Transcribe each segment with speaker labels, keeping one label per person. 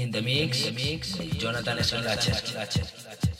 Speaker 1: In the mix, Jonathan Slacher.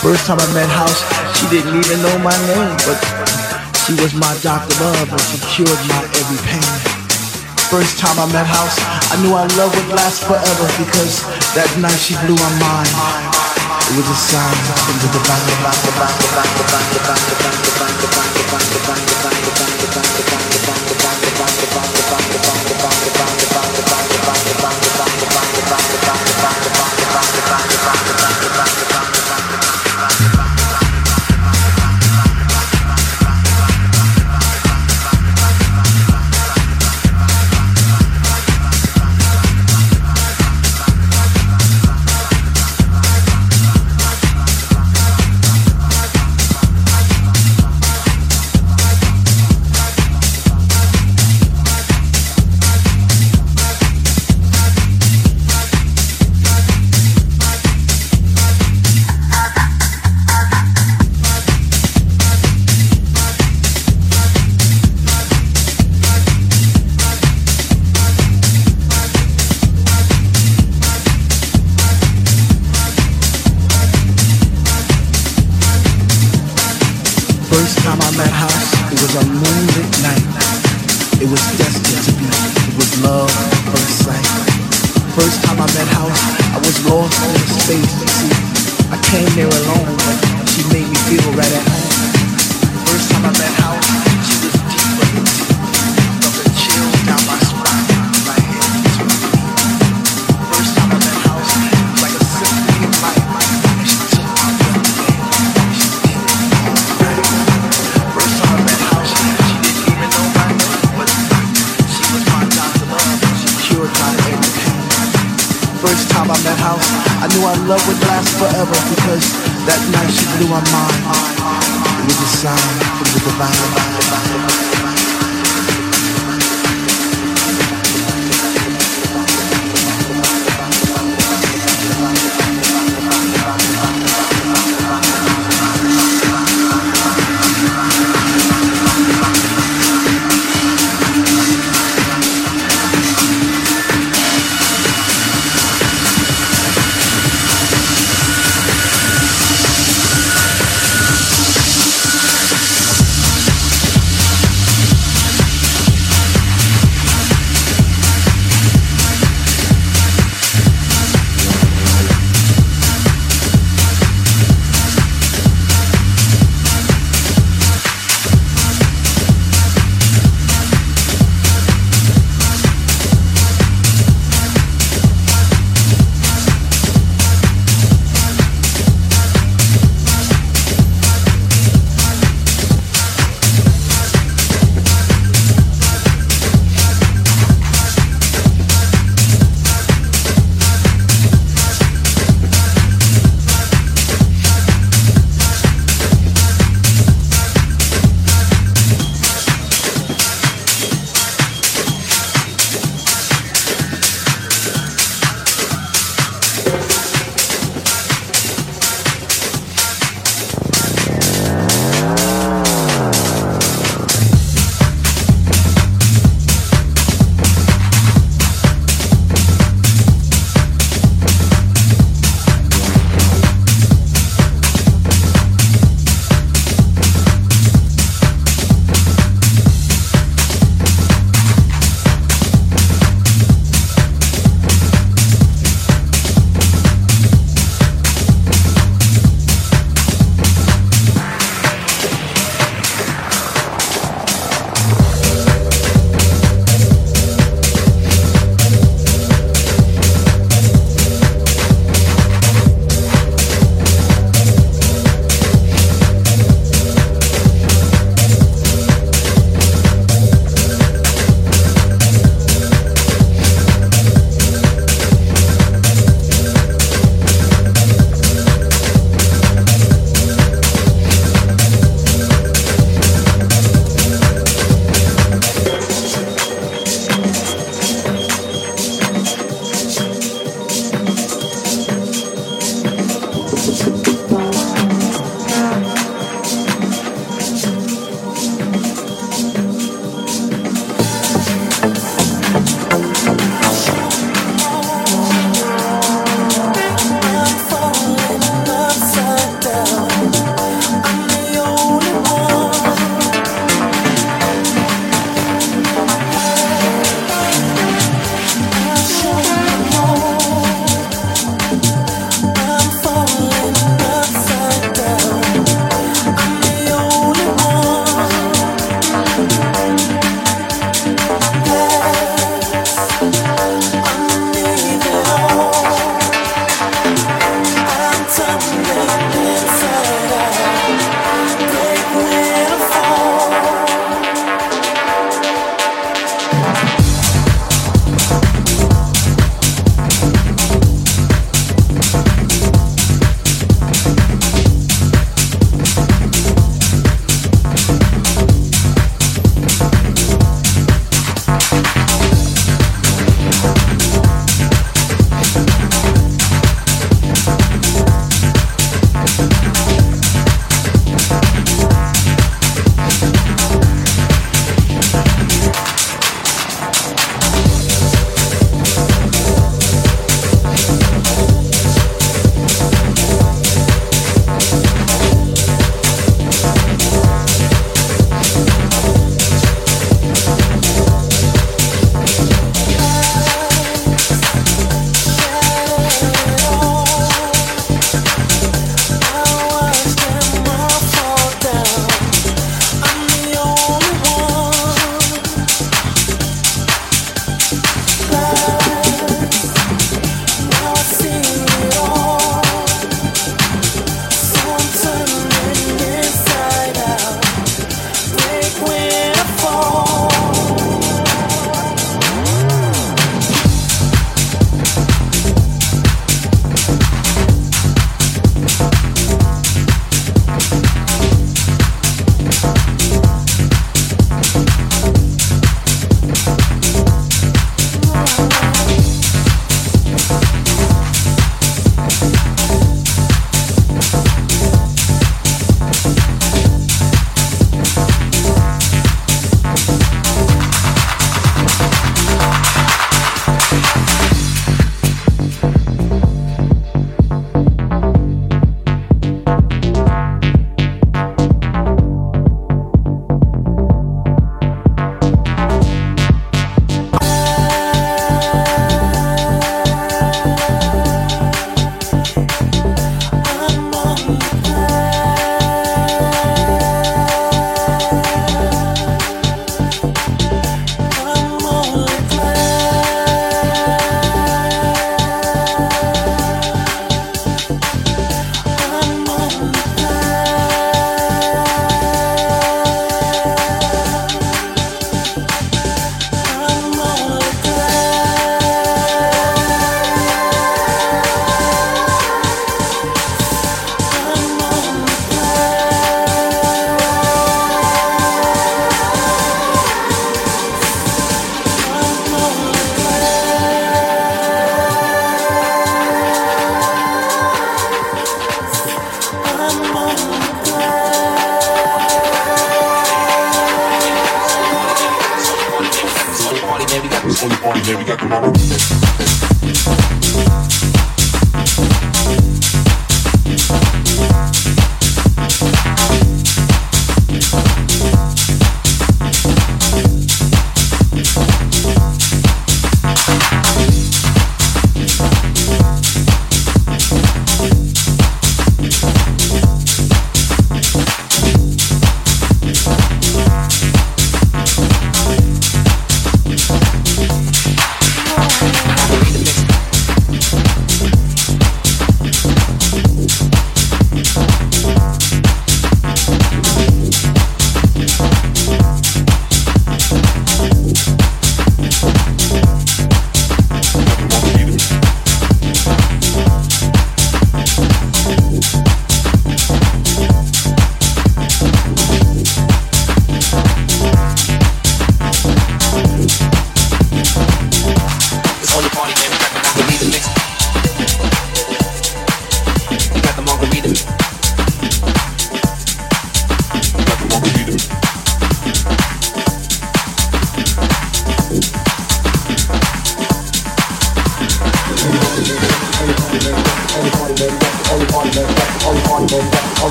Speaker 2: First time I met house, she didn't even know my name, but she was my doctor love, and she cured my every pain. First time I met house, I knew our love would last forever because that night she blew my mind. It was a sign from the First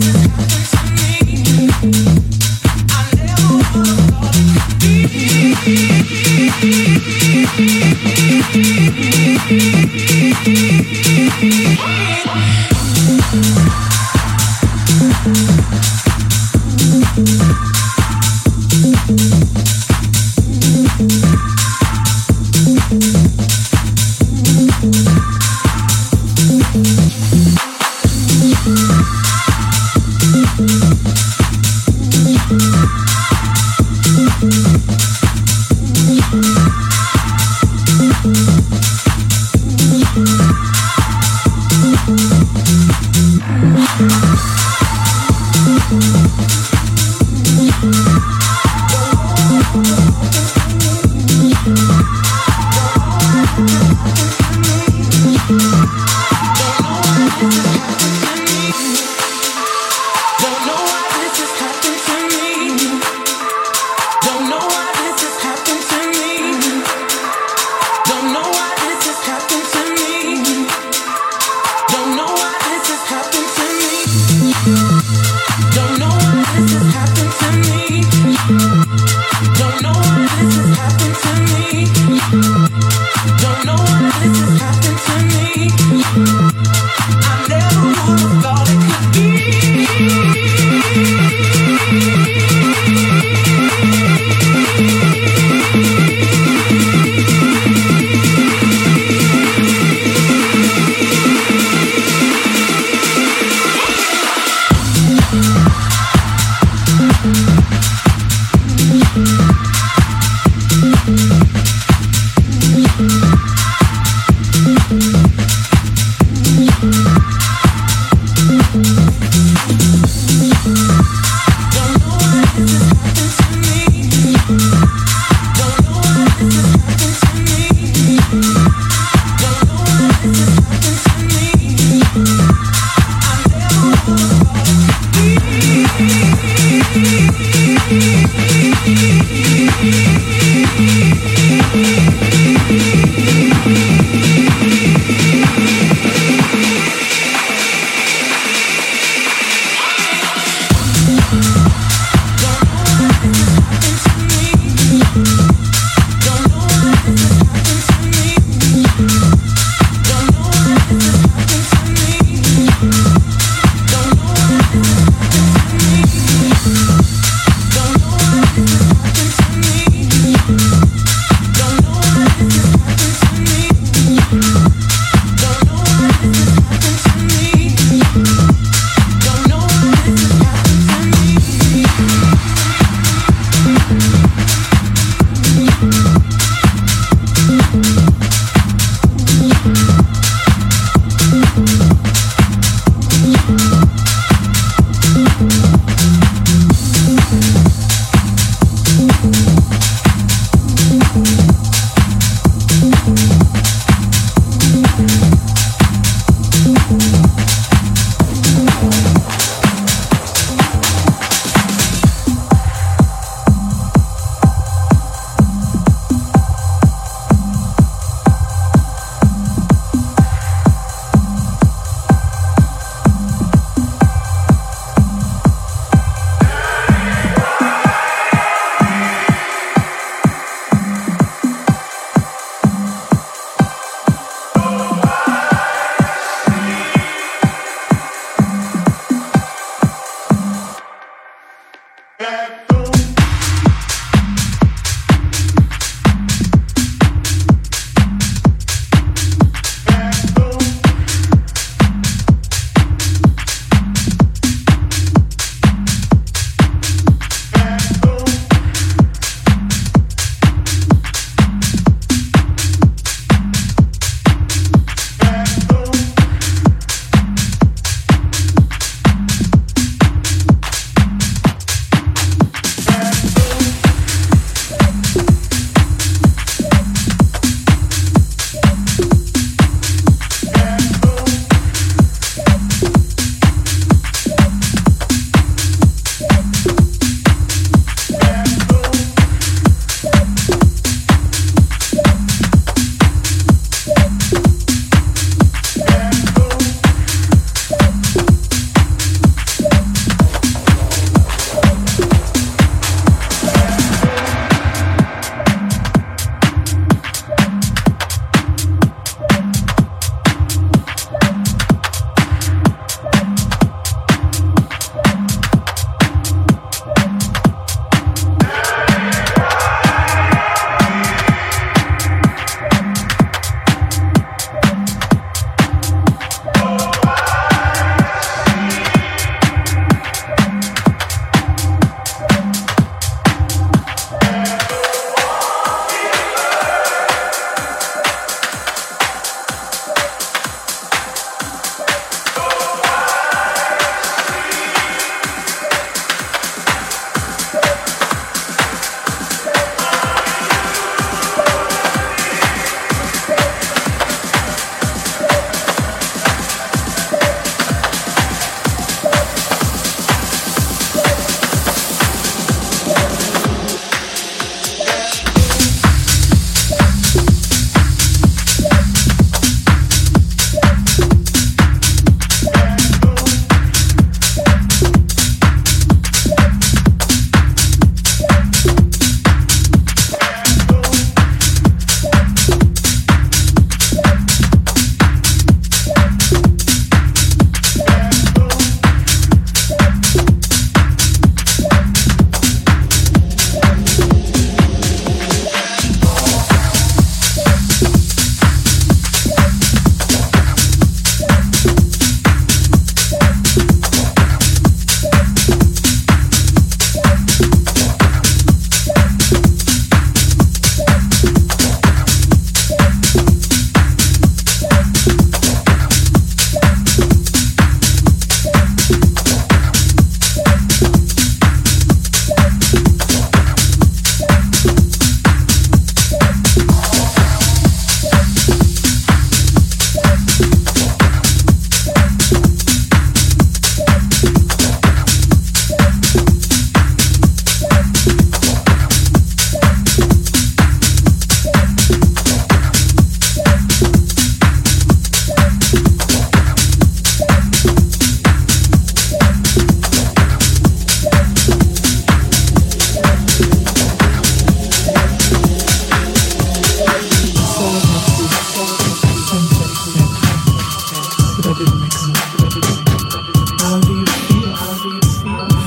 Speaker 2: Bye.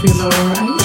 Speaker 2: feel
Speaker 3: alright?